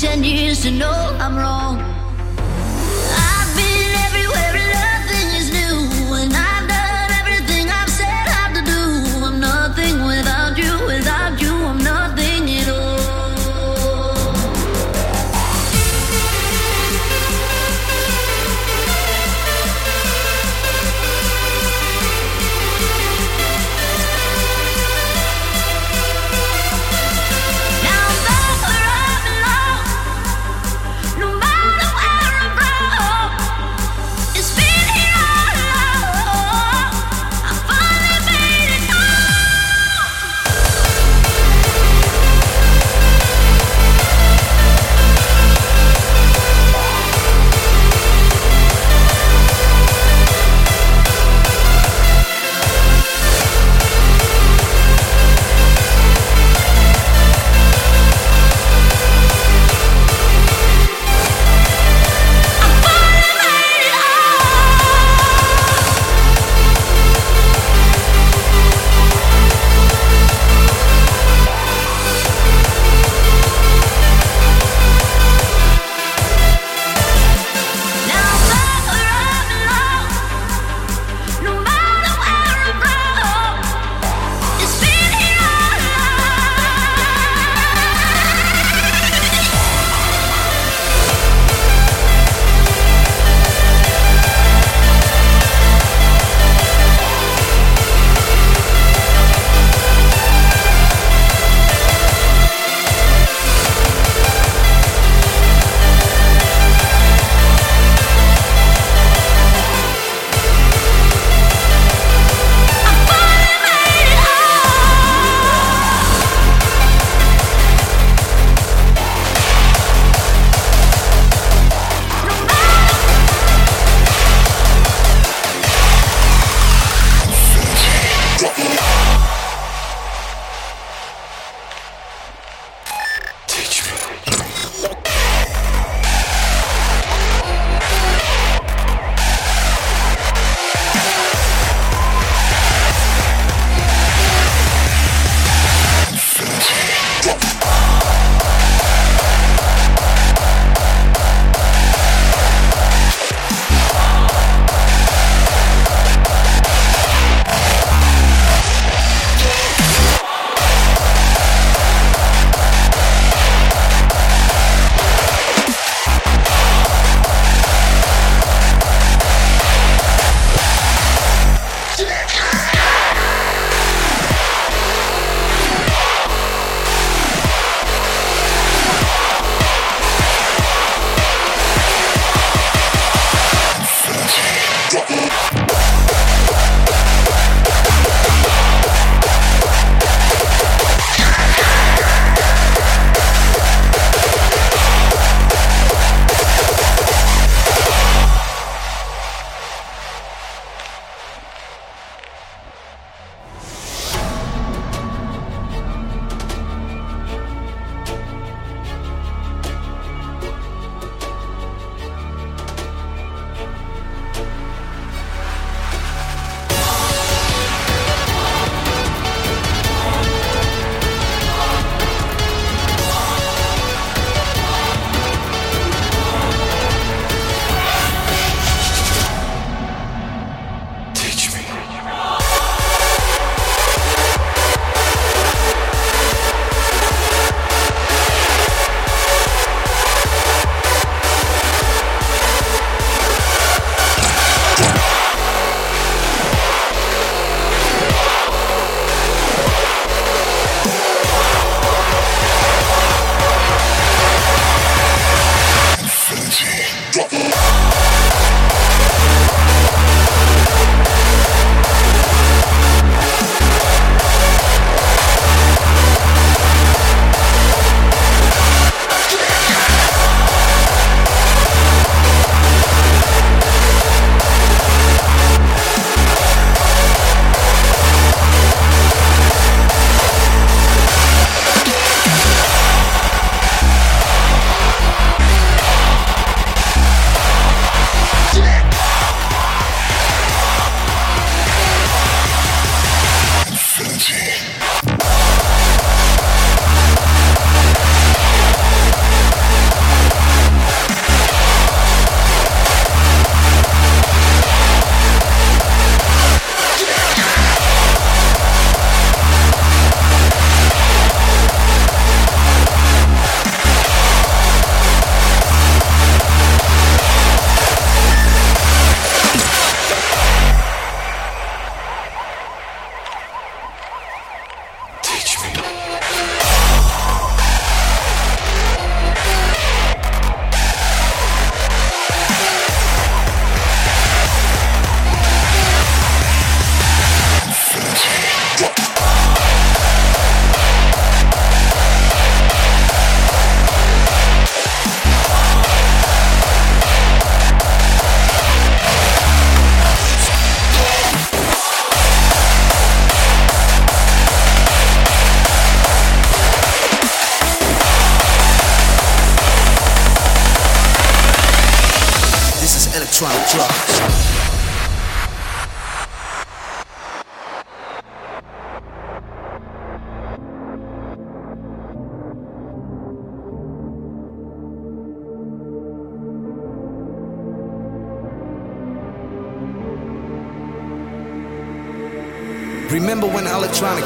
Ten years to know I'm wrong.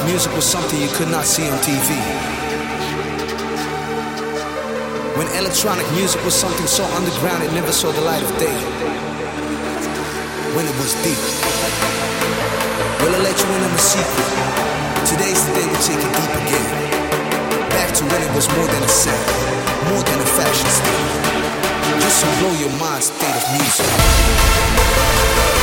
Music was something you could not see on TV. When electronic music was something so underground it never saw the light of day. When it was deep. Will I let you in on the secret? Today's the day we take it deep again. Back to when it was more than a sound, more than a fashion statement. Just to blow your mind state of music.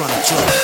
Electronic drugs.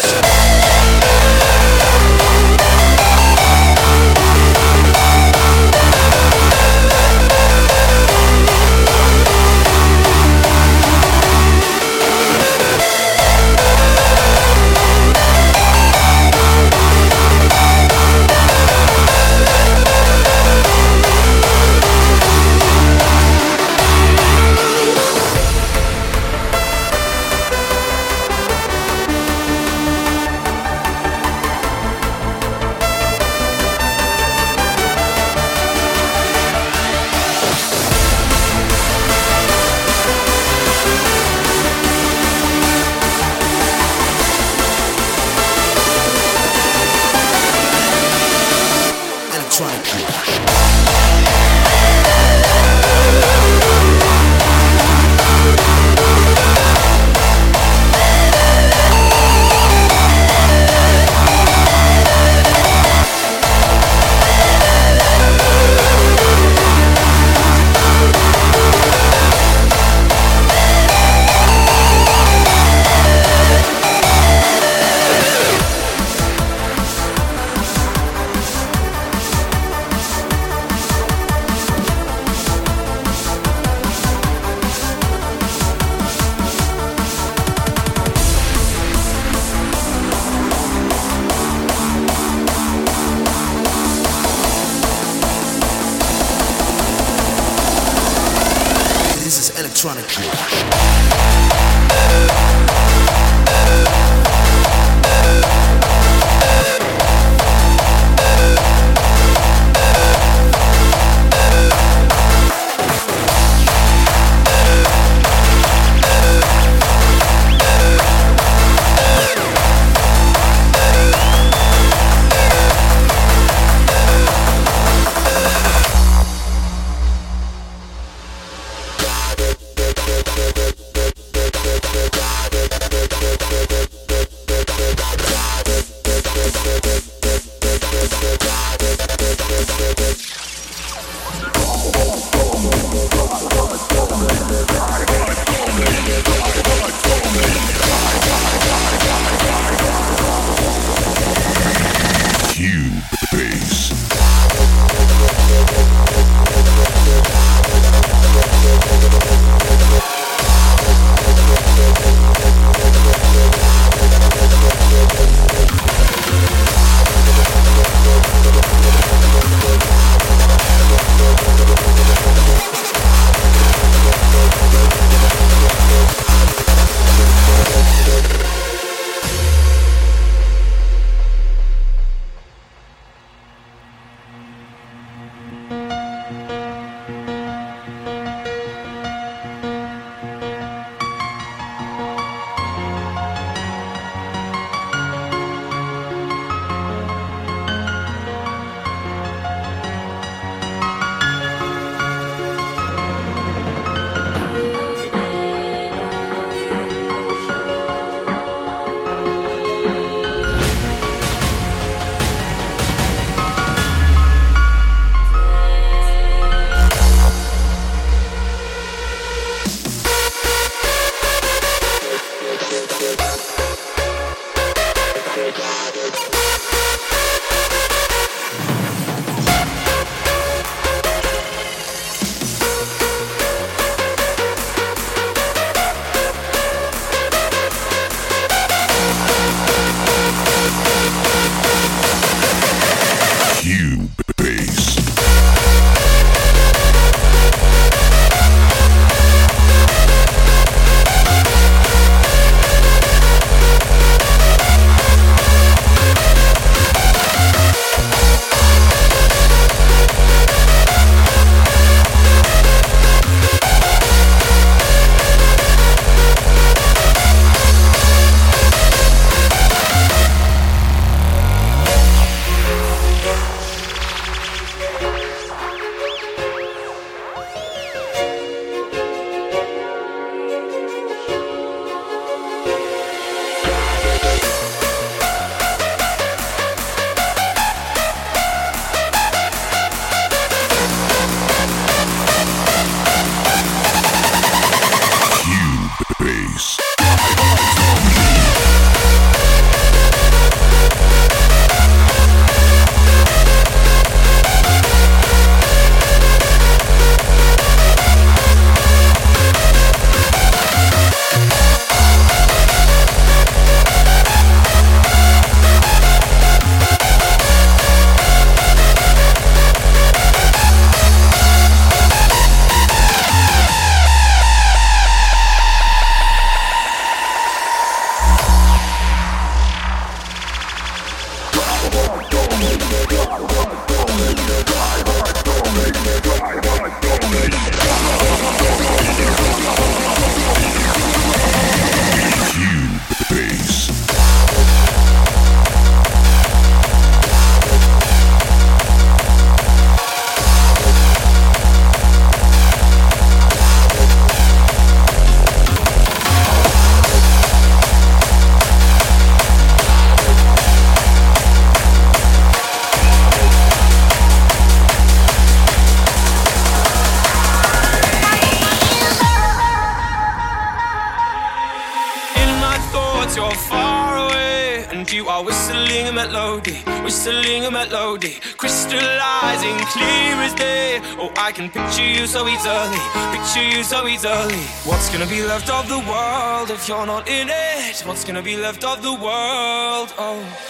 left of the world if you're not in it? What's gonna be left of the world? Oh.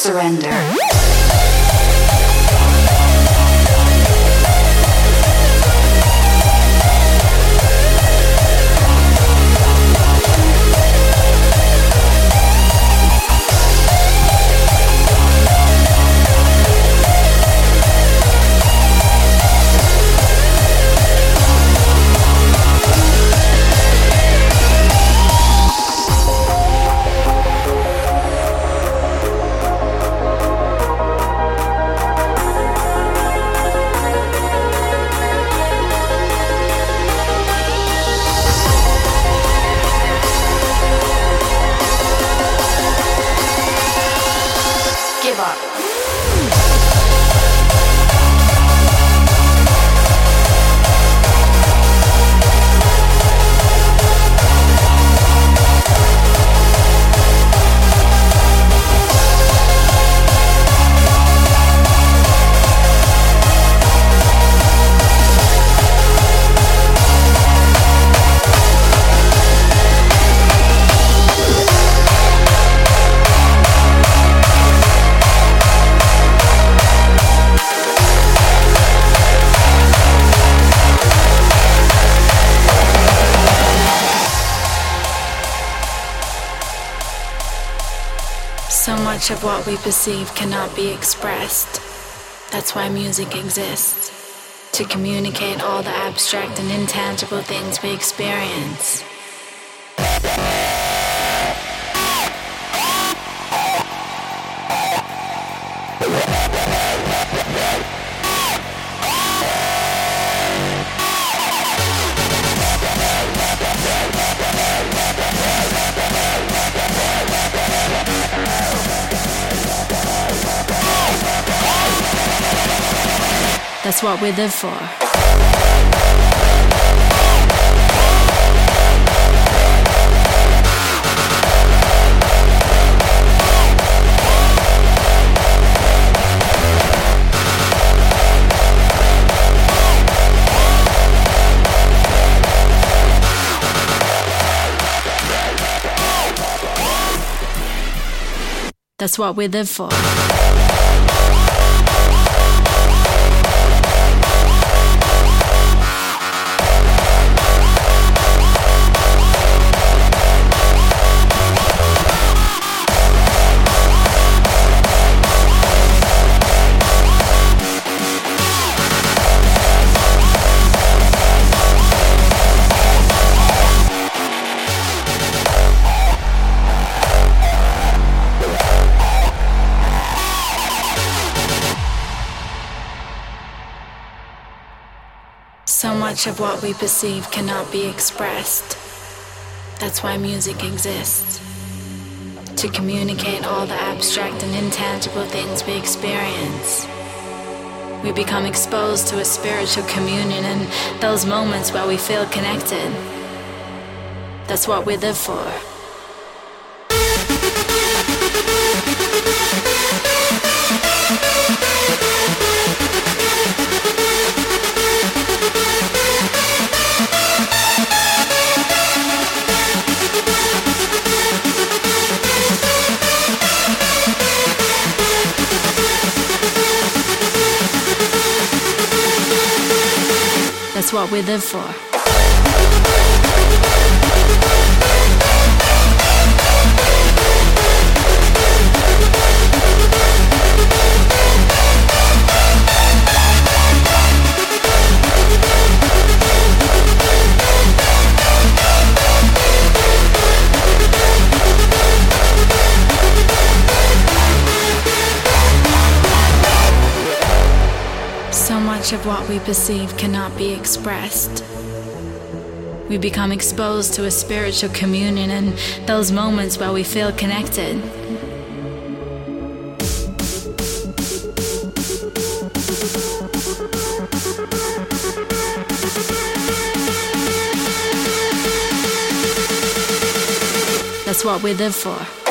surrender. What we perceive cannot be expressed. That's why music exists. To communicate all the abstract and intangible things we experience. That's what we live for. That's what we live for. Much of what we perceive cannot be expressed. That's why music exists. To communicate all the abstract and intangible things we experience. We become exposed to a spiritual communion in those moments where we feel connected. That's what we live for. What we live for. Much of what we perceive cannot be expressed. We become exposed to a spiritual communion in those moments where we feel connected. That's what we live for.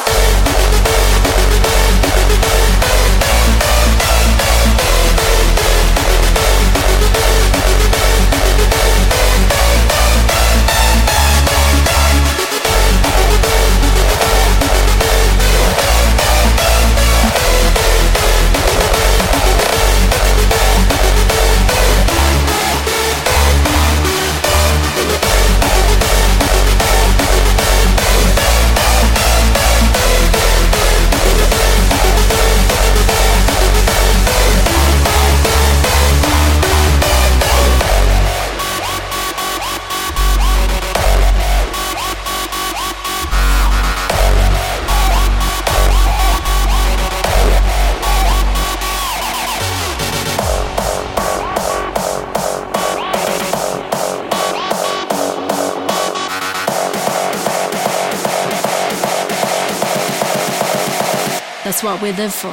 That's what we live for.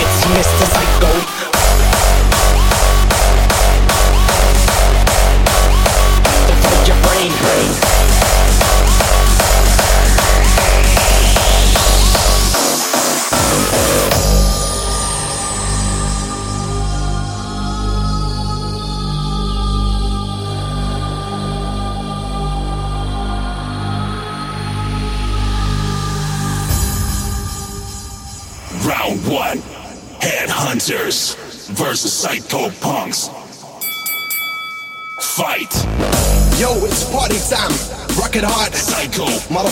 It's Mr. Psycho.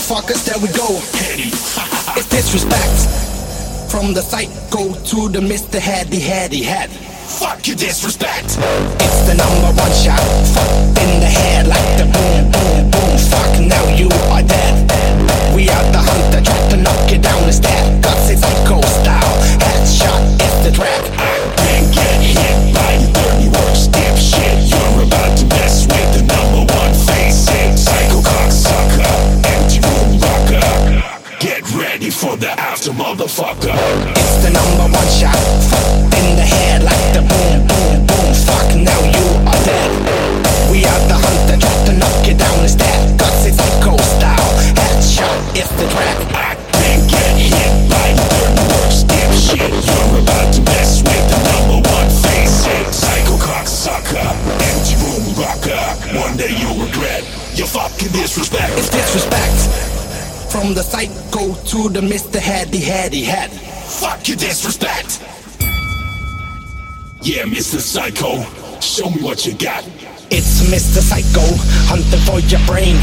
Motherfuckers, there we go. It's disrespect. From the psycho to the Mr. Heady Heady Head. Fuck your disrespect. It's the number one shot. Fuck in the head like the boom, boom, boom. Fuck, now you are dead. We are the hunter, psycho to Mr. Heady Heady Head. Fuck your disrespect. Yeah, Mr. Psycho, show me what you got. It's Mr. Psycho, hunting for your brain.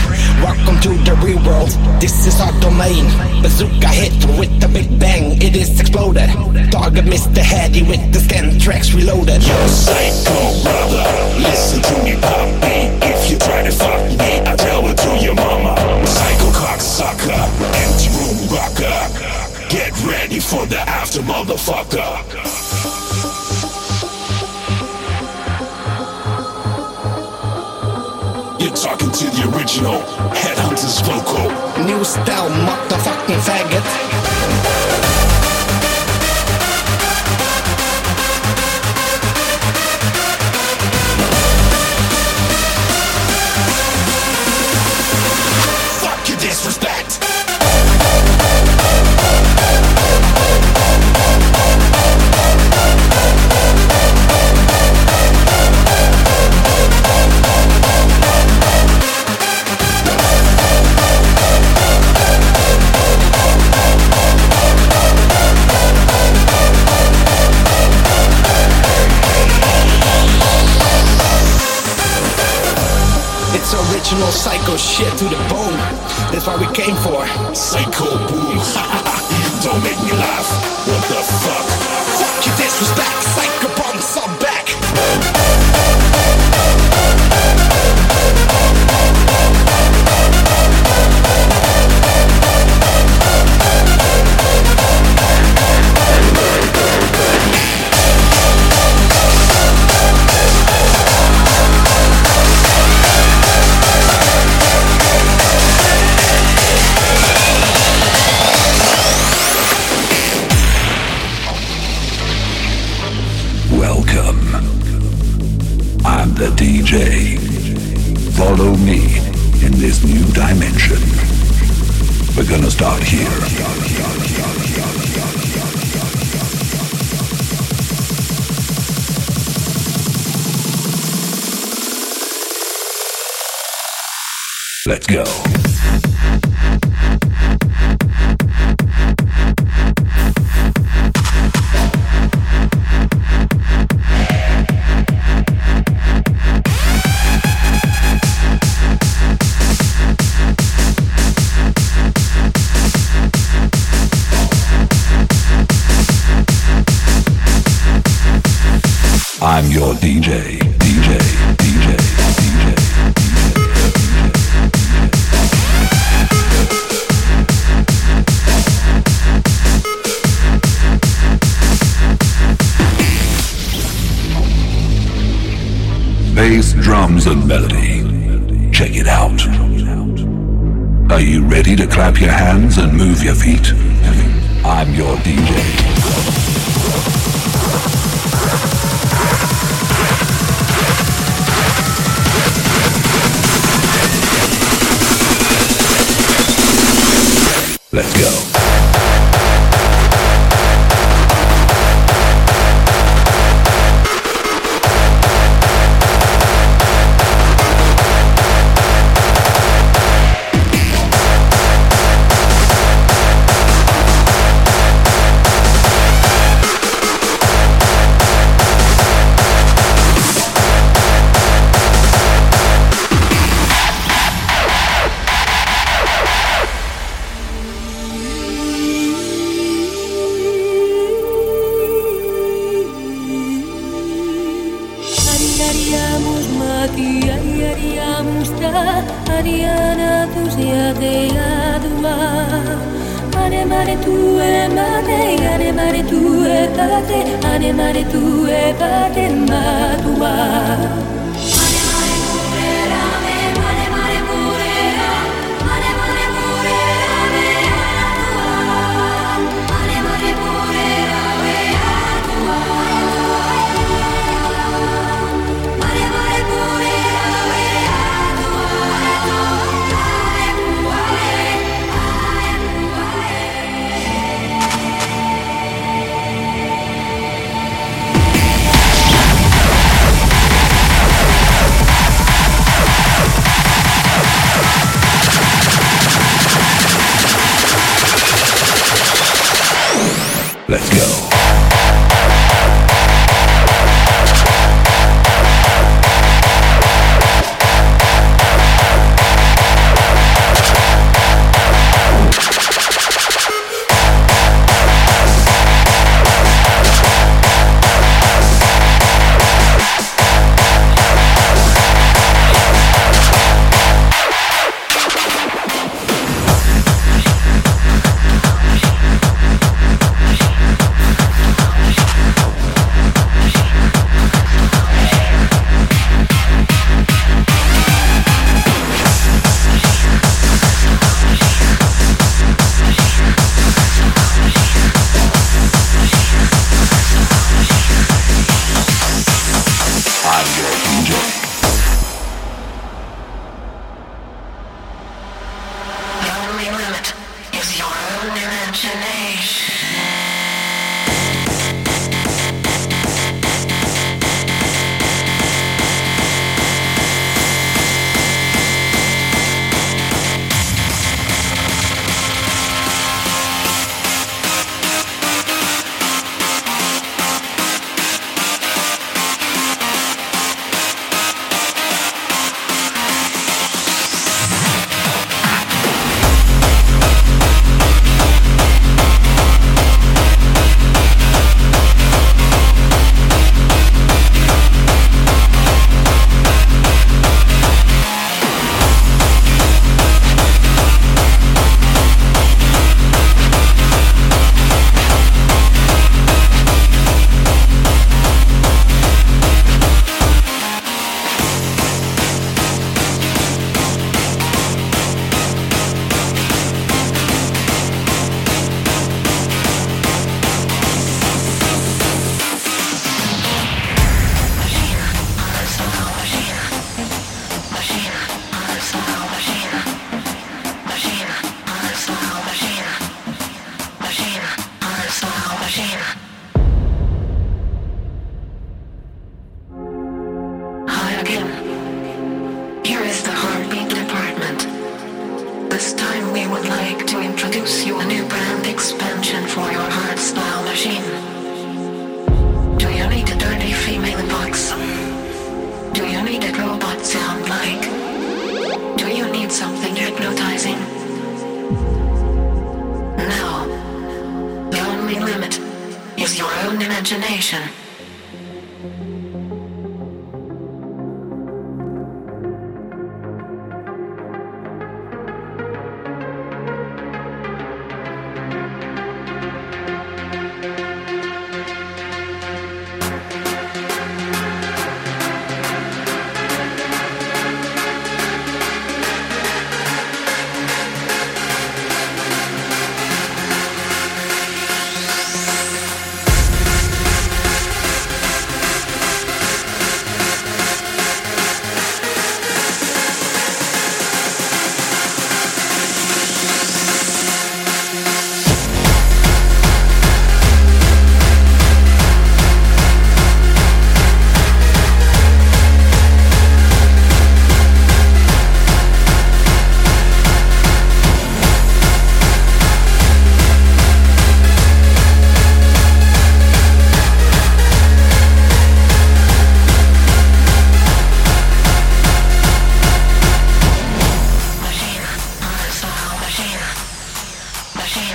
Welcome to the real world. This is our domain. Bazooka hit with the big bang, it is exploded. Target Mr. Heady with the scan tracks reloaded. Yo, Psycho brother, listen to me, poppy. If you try to fuck me, I rocker. Get ready for the after, motherfucker. You're talking to the original Headhunters vocal. New style, motherfucking faggot. Shit to the bone. That's what we came for. Psycho boom. Don't make me laugh.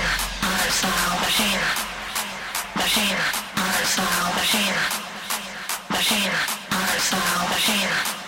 Bashir, Bashir, Bashir, Bashir, Bashir, Bashir, Bashir, Bashir,